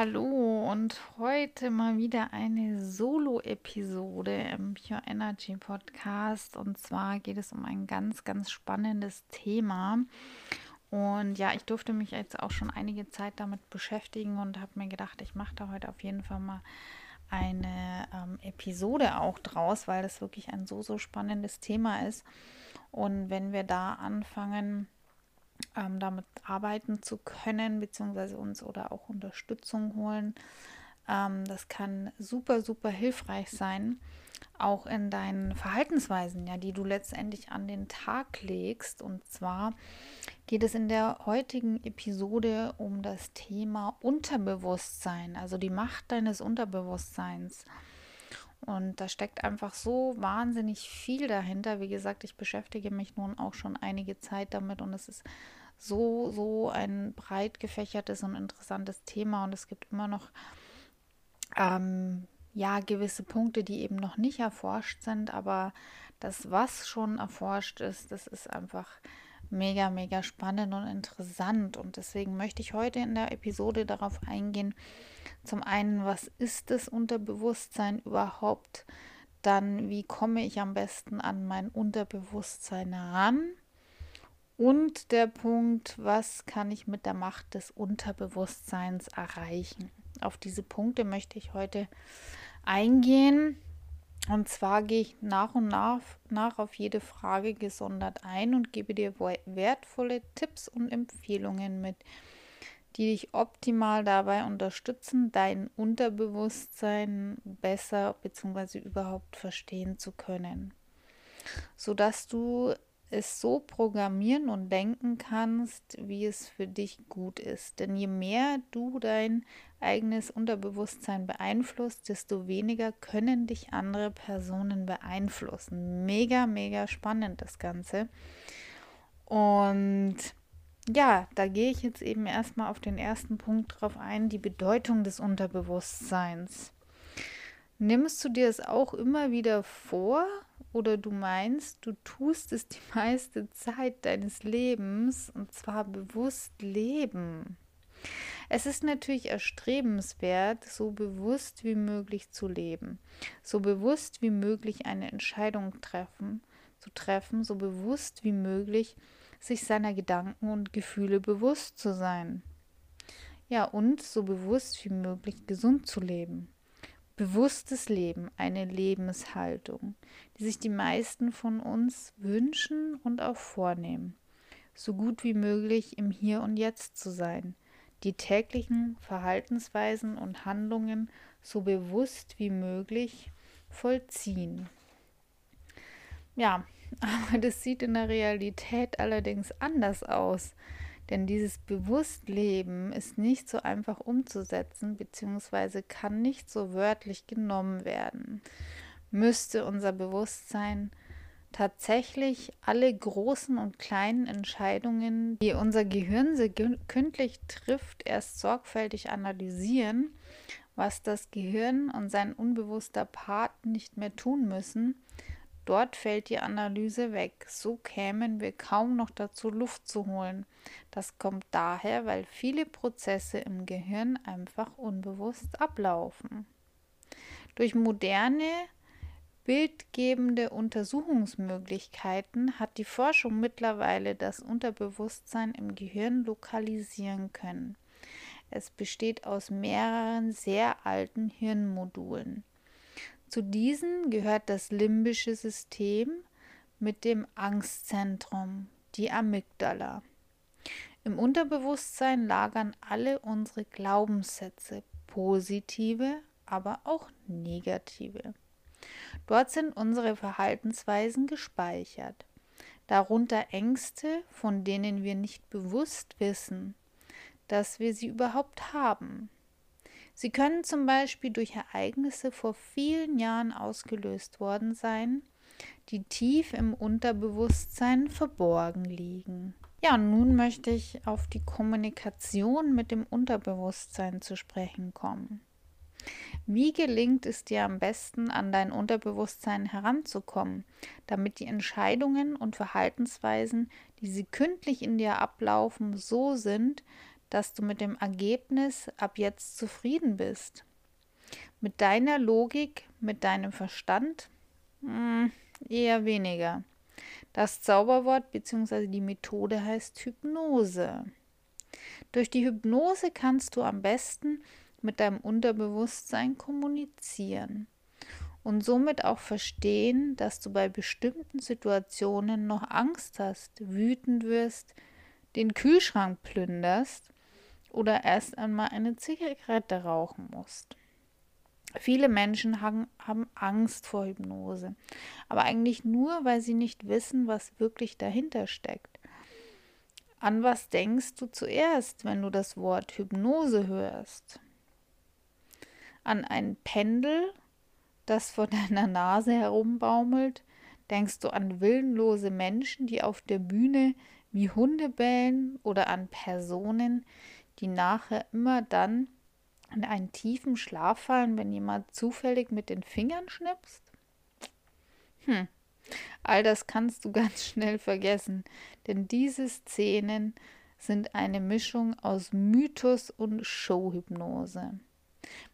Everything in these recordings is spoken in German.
hallo und heute mal wieder eine Solo-Episode im Pure Energy Podcast. Und zwar geht es um ein ganz, ganz spannendes Thema. Und ja, ich durfte mich jetzt auch schon einige Zeit damit beschäftigen und habe mir gedacht, ich mache da heute auf jeden Fall mal eine ähm, Episode auch draus, weil das wirklich ein so, so spannendes Thema ist. Und wenn wir da anfangen, ähm, damit arbeiten zu können, beziehungsweise uns oder auch Unterstützung holen. Ähm, das kann super, super hilfreich sein, auch in deinen Verhaltensweisen, ja, die du letztendlich an den Tag legst. Und zwar geht es in der heutigen Episode um das Thema Unterbewusstsein, also die Macht deines Unterbewusstseins. Und da steckt einfach so wahnsinnig viel dahinter. Wie gesagt, ich beschäftige mich nun auch schon einige Zeit damit und es ist so, so ein breit gefächertes und interessantes Thema und es gibt immer noch ähm, ja gewisse Punkte, die eben noch nicht erforscht sind, aber das, was schon erforscht ist, das ist einfach mega, mega spannend und interessant. Und deswegen möchte ich heute in der Episode darauf eingehen, zum einen, was ist das Unterbewusstsein überhaupt? Dann, wie komme ich am besten an mein Unterbewusstsein ran? Und der Punkt, was kann ich mit der Macht des Unterbewusstseins erreichen? Auf diese Punkte möchte ich heute eingehen. Und zwar gehe ich nach und nach, nach auf jede Frage gesondert ein und gebe dir wertvolle Tipps und Empfehlungen mit, die dich optimal dabei unterstützen, dein Unterbewusstsein besser bzw. überhaupt verstehen zu können, sodass du es so programmieren und denken kannst, wie es für dich gut ist. Denn je mehr du dein eigenes Unterbewusstsein beeinflusst, desto weniger können dich andere Personen beeinflussen. Mega, mega spannend das Ganze. Und ja, da gehe ich jetzt eben erstmal auf den ersten Punkt drauf ein, die Bedeutung des Unterbewusstseins. Nimmst du dir es auch immer wieder vor oder du meinst, du tust es die meiste Zeit deines Lebens und zwar bewusst leben? Es ist natürlich erstrebenswert, so bewusst wie möglich zu leben, so bewusst wie möglich eine Entscheidung treffen, zu treffen, so bewusst wie möglich sich seiner Gedanken und Gefühle bewusst zu sein. Ja, und so bewusst wie möglich gesund zu leben. Bewusstes Leben, eine Lebenshaltung, die sich die meisten von uns wünschen und auch vornehmen. So gut wie möglich im Hier und Jetzt zu sein, die täglichen Verhaltensweisen und Handlungen so bewusst wie möglich vollziehen. Ja, aber das sieht in der Realität allerdings anders aus. Denn dieses Bewusstleben ist nicht so einfach umzusetzen, beziehungsweise kann nicht so wörtlich genommen werden. Müsste unser Bewusstsein tatsächlich alle großen und kleinen Entscheidungen, die unser Gehirn sekündlich trifft, erst sorgfältig analysieren, was das Gehirn und sein unbewusster Part nicht mehr tun müssen, Dort fällt die Analyse weg. So kämen wir kaum noch dazu, Luft zu holen. Das kommt daher, weil viele Prozesse im Gehirn einfach unbewusst ablaufen. Durch moderne bildgebende Untersuchungsmöglichkeiten hat die Forschung mittlerweile das Unterbewusstsein im Gehirn lokalisieren können. Es besteht aus mehreren sehr alten Hirnmodulen. Zu diesen gehört das limbische System mit dem Angstzentrum, die Amygdala. Im Unterbewusstsein lagern alle unsere Glaubenssätze, positive, aber auch negative. Dort sind unsere Verhaltensweisen gespeichert, darunter Ängste, von denen wir nicht bewusst wissen, dass wir sie überhaupt haben. Sie können zum Beispiel durch Ereignisse vor vielen Jahren ausgelöst worden sein, die tief im Unterbewusstsein verborgen liegen. Ja, nun möchte ich auf die Kommunikation mit dem Unterbewusstsein zu sprechen kommen. Wie gelingt es dir am besten, an dein Unterbewusstsein heranzukommen, damit die Entscheidungen und Verhaltensweisen, die sekündlich in dir ablaufen, so sind, dass du mit dem Ergebnis ab jetzt zufrieden bist. Mit deiner Logik, mit deinem Verstand? Hm, eher weniger. Das Zauberwort bzw. die Methode heißt Hypnose. Durch die Hypnose kannst du am besten mit deinem Unterbewusstsein kommunizieren und somit auch verstehen, dass du bei bestimmten Situationen noch Angst hast, wütend wirst, den Kühlschrank plünderst oder erst einmal eine Zigarette rauchen musst. Viele Menschen haben, Angst vor Hypnose, aber eigentlich nur, weil sie nicht wissen, was wirklich dahinter steckt. An was denkst du zuerst, wenn du das Wort Hypnose hörst? An ein Pendel, das vor deiner Nase herumbaumelt? Denkst du an willenlose Menschen, die auf der Bühne wie Hunde bellen oder an Personen, die nachher immer dann in einen tiefen Schlaf fallen, wenn jemand zufällig mit den Fingern schnipst? Hm, all das kannst du ganz schnell vergessen, denn diese Szenen sind eine Mischung aus Mythos und Showhypnose.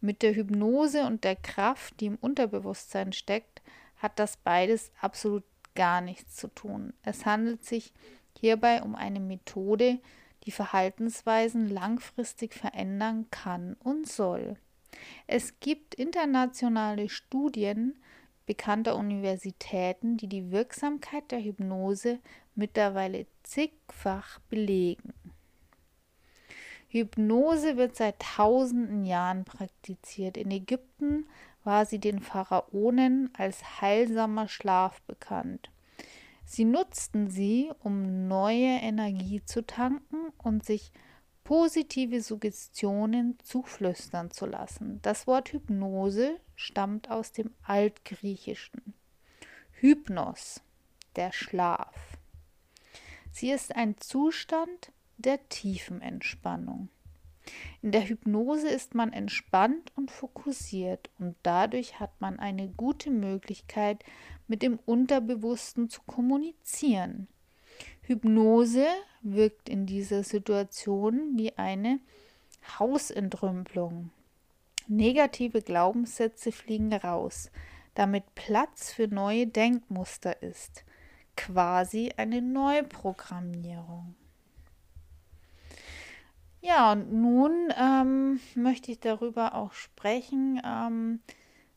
Mit der Hypnose und der Kraft, die im Unterbewusstsein steckt, hat das beides absolut gar nichts zu tun. Es handelt sich hierbei um eine Methode, die Verhaltensweisen langfristig verändern kann und soll. Es gibt internationale Studien bekannter Universitäten, die die Wirksamkeit der Hypnose mittlerweile zigfach belegen. Hypnose wird seit tausenden Jahren praktiziert. In Ägypten war sie den Pharaonen als heilsamer Schlaf bekannt. Sie nutzten sie, um neue Energie zu tanken und sich positive Suggestionen zuflüstern zu lassen. Das Wort Hypnose stammt aus dem Altgriechischen. Hypnos, der Schlaf. Sie ist ein Zustand der tiefen Entspannung. In der Hypnose ist man entspannt und fokussiert und dadurch hat man eine gute Möglichkeit, mit dem Unterbewussten zu kommunizieren. Hypnose wirkt in dieser Situation wie eine Hausentrümpelung. Negative Glaubenssätze fliegen raus, damit Platz für neue Denkmuster ist. Quasi eine Neuprogrammierung. Ja, und nun ähm, möchte ich darüber auch sprechen, ähm,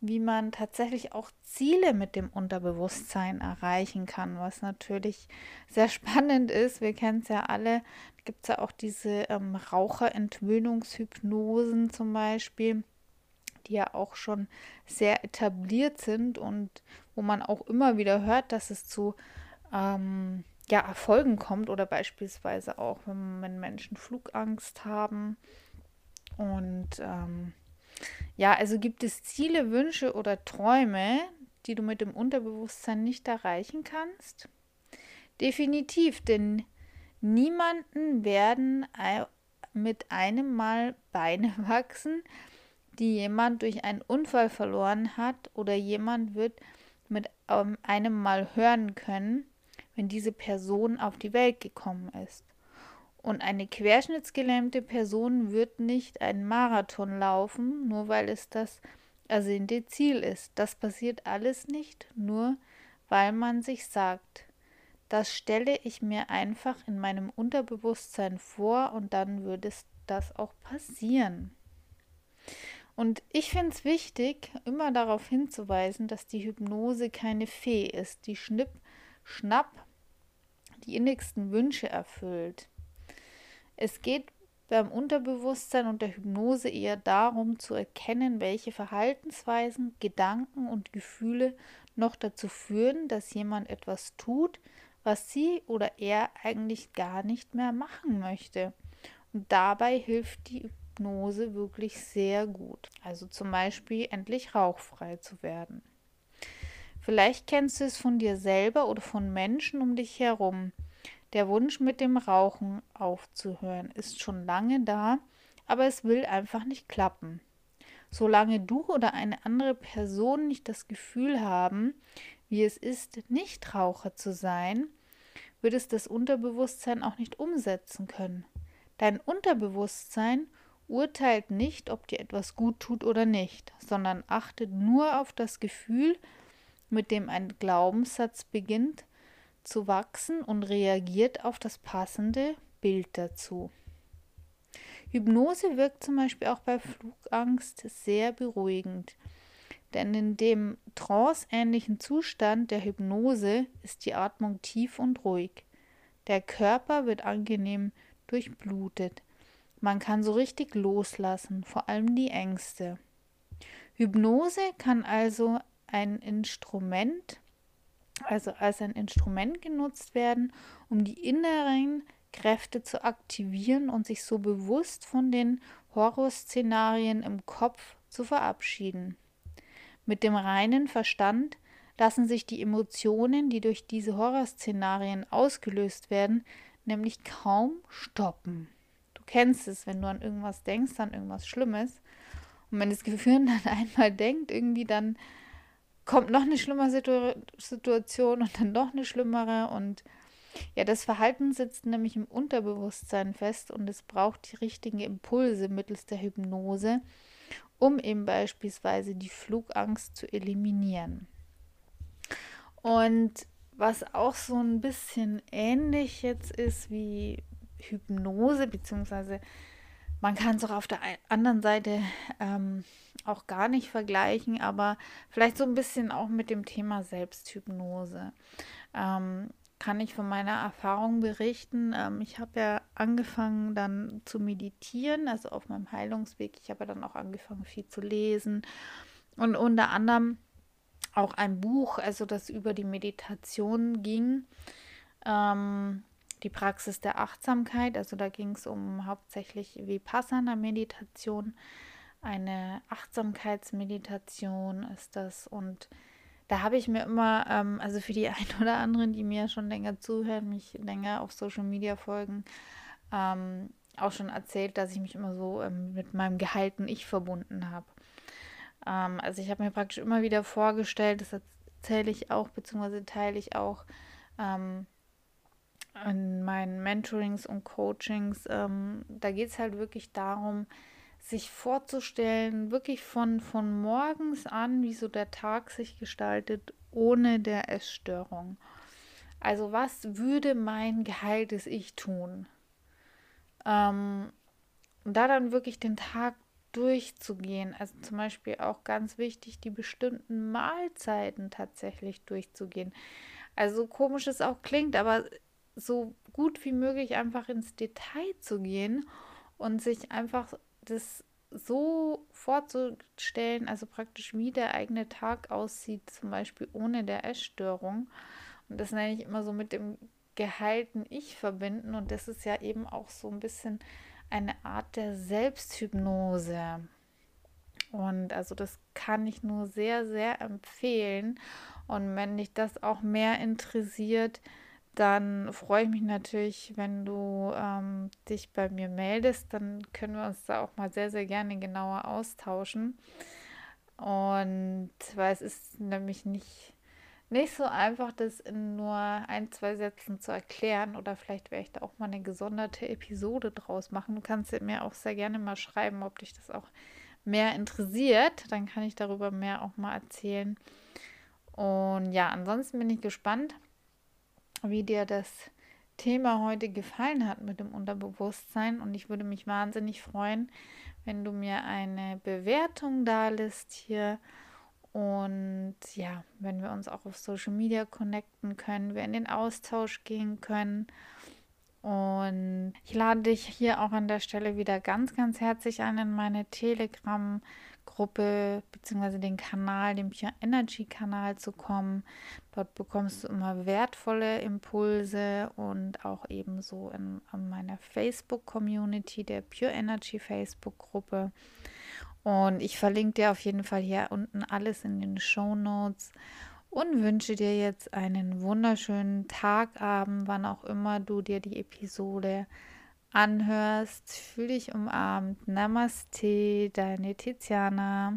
wie man tatsächlich auch Ziele mit dem Unterbewusstsein erreichen kann, was natürlich sehr spannend ist. Wir kennen es ja alle. Gibt es ja auch diese ähm, Raucherentwöhnungshypnosen zum Beispiel, die ja auch schon sehr etabliert sind und wo man auch immer wieder hört, dass es zu ähm, ja, Erfolgen kommt oder beispielsweise auch, wenn, wenn Menschen Flugangst haben und ähm, ja, also gibt es Ziele, Wünsche oder Träume, die du mit dem Unterbewusstsein nicht erreichen kannst? Definitiv, denn niemanden werden mit einem Mal Beine wachsen, die jemand durch einen Unfall verloren hat oder jemand wird mit ähm, einem Mal hören können, wenn diese Person auf die Welt gekommen ist. Und eine querschnittsgelähmte Person wird nicht einen Marathon laufen, nur weil es das ersehnte Ziel ist. Das passiert alles nicht, nur weil man sich sagt, das stelle ich mir einfach in meinem Unterbewusstsein vor und dann würde es das auch passieren. Und ich finde es wichtig, immer darauf hinzuweisen, dass die Hypnose keine Fee ist, die schnipp, schnapp die innigsten Wünsche erfüllt. Es geht beim Unterbewusstsein und der Hypnose eher darum zu erkennen, welche Verhaltensweisen, Gedanken und Gefühle noch dazu führen, dass jemand etwas tut, was sie oder er eigentlich gar nicht mehr machen möchte. Und dabei hilft die Hypnose wirklich sehr gut. Also zum Beispiel endlich rauchfrei zu werden. Vielleicht kennst du es von dir selber oder von Menschen um dich herum. Der Wunsch mit dem Rauchen aufzuhören ist schon lange da, aber es will einfach nicht klappen. Solange du oder eine andere Person nicht das Gefühl haben, wie es ist, Nichtraucher zu sein, wird es das Unterbewusstsein auch nicht umsetzen können. Dein Unterbewusstsein urteilt nicht, ob dir etwas gut tut oder nicht, sondern achtet nur auf das Gefühl, mit dem ein Glaubenssatz beginnt zu wachsen und reagiert auf das passende Bild dazu. Hypnose wirkt zum Beispiel auch bei Flugangst sehr beruhigend. Denn in dem tranceähnlichen Zustand der Hypnose ist die Atmung tief und ruhig. Der Körper wird angenehm durchblutet. Man kann so richtig loslassen, vor allem die Ängste. Hypnose kann also ein Instrument, also als ein Instrument genutzt werden, um die inneren Kräfte zu aktivieren und sich so bewusst von den Horrorszenarien im Kopf zu verabschieden. Mit dem reinen Verstand lassen sich die Emotionen, die durch diese Horrorszenarien ausgelöst werden, nämlich kaum stoppen. Du kennst es, wenn du an irgendwas denkst, an irgendwas Schlimmes. Und wenn das Gehirn dann einmal denkt, irgendwie dann kommt noch eine schlimmere Situ Situation und dann noch eine schlimmere und ja, das Verhalten sitzt nämlich im Unterbewusstsein fest und es braucht die richtigen Impulse mittels der Hypnose, um eben beispielsweise die Flugangst zu eliminieren. Und was auch so ein bisschen ähnlich jetzt ist wie Hypnose, beziehungsweise man kann es auch auf der anderen Seite ähm, auch gar nicht vergleichen, aber vielleicht so ein bisschen auch mit dem Thema Selbsthypnose. Ähm, kann ich von meiner Erfahrung berichten. Ähm, ich habe ja angefangen dann zu meditieren, also auf meinem Heilungsweg. Ich habe ja dann auch angefangen viel zu lesen und unter anderem auch ein Buch, also das über die Meditation ging. Ähm, die Praxis der Achtsamkeit, also da ging es um hauptsächlich Vipassana-Meditation. Eine Achtsamkeitsmeditation ist das und da habe ich mir immer, ähm, also für die einen oder anderen, die mir schon länger zuhören, mich länger auf Social Media folgen, ähm, auch schon erzählt, dass ich mich immer so ähm, mit meinem geheilten Ich verbunden habe. Ähm, also ich habe mir praktisch immer wieder vorgestellt, das erzähle ich auch, beziehungsweise teile ich auch ähm, in meinen Mentorings und Coachings. Ähm, da geht es halt wirklich darum, sich vorzustellen, wirklich von, von morgens an, wie so der Tag sich gestaltet, ohne der Essstörung. Also was würde mein geheiltes Ich tun? Ähm, und da dann wirklich den Tag durchzugehen. Also zum Beispiel auch ganz wichtig, die bestimmten Mahlzeiten tatsächlich durchzugehen. Also so komisch es auch klingt, aber so gut wie möglich einfach ins Detail zu gehen und sich einfach das so vorzustellen, also praktisch wie der eigene Tag aussieht, zum Beispiel ohne der Essstörung. Und das nenne ich immer so mit dem geheilten Ich verbinden. Und das ist ja eben auch so ein bisschen eine Art der Selbsthypnose. Und also das kann ich nur sehr, sehr empfehlen. Und wenn dich das auch mehr interessiert, dann freue ich mich natürlich, wenn du ähm, dich bei mir meldest. Dann können wir uns da auch mal sehr, sehr gerne genauer austauschen. Und weil es ist nämlich nicht, nicht so einfach, das in nur ein, zwei Sätzen zu erklären. Oder vielleicht werde ich da auch mal eine gesonderte Episode draus machen. Du kannst mir auch sehr gerne mal schreiben, ob dich das auch mehr interessiert. Dann kann ich darüber mehr auch mal erzählen. Und ja, ansonsten bin ich gespannt wie dir das Thema heute gefallen hat mit dem Unterbewusstsein. Und ich würde mich wahnsinnig freuen, wenn du mir eine Bewertung da lässt hier. Und ja, wenn wir uns auch auf Social Media connecten können, wir in den Austausch gehen können. Und ich lade dich hier auch an der Stelle wieder ganz, ganz herzlich ein in meine Telegram- Gruppe bzw. den Kanal, den Pure Energy Kanal zu kommen. Dort bekommst du immer wertvolle Impulse und auch ebenso in, in meiner Facebook Community, der Pure Energy Facebook Gruppe. Und ich verlinke dir auf jeden Fall hier unten alles in den Show Notes und wünsche dir jetzt einen wunderschönen Tagabend, wann auch immer du dir die Episode anhörst. Fühl dich umarmt. Namaste, deine Tiziana.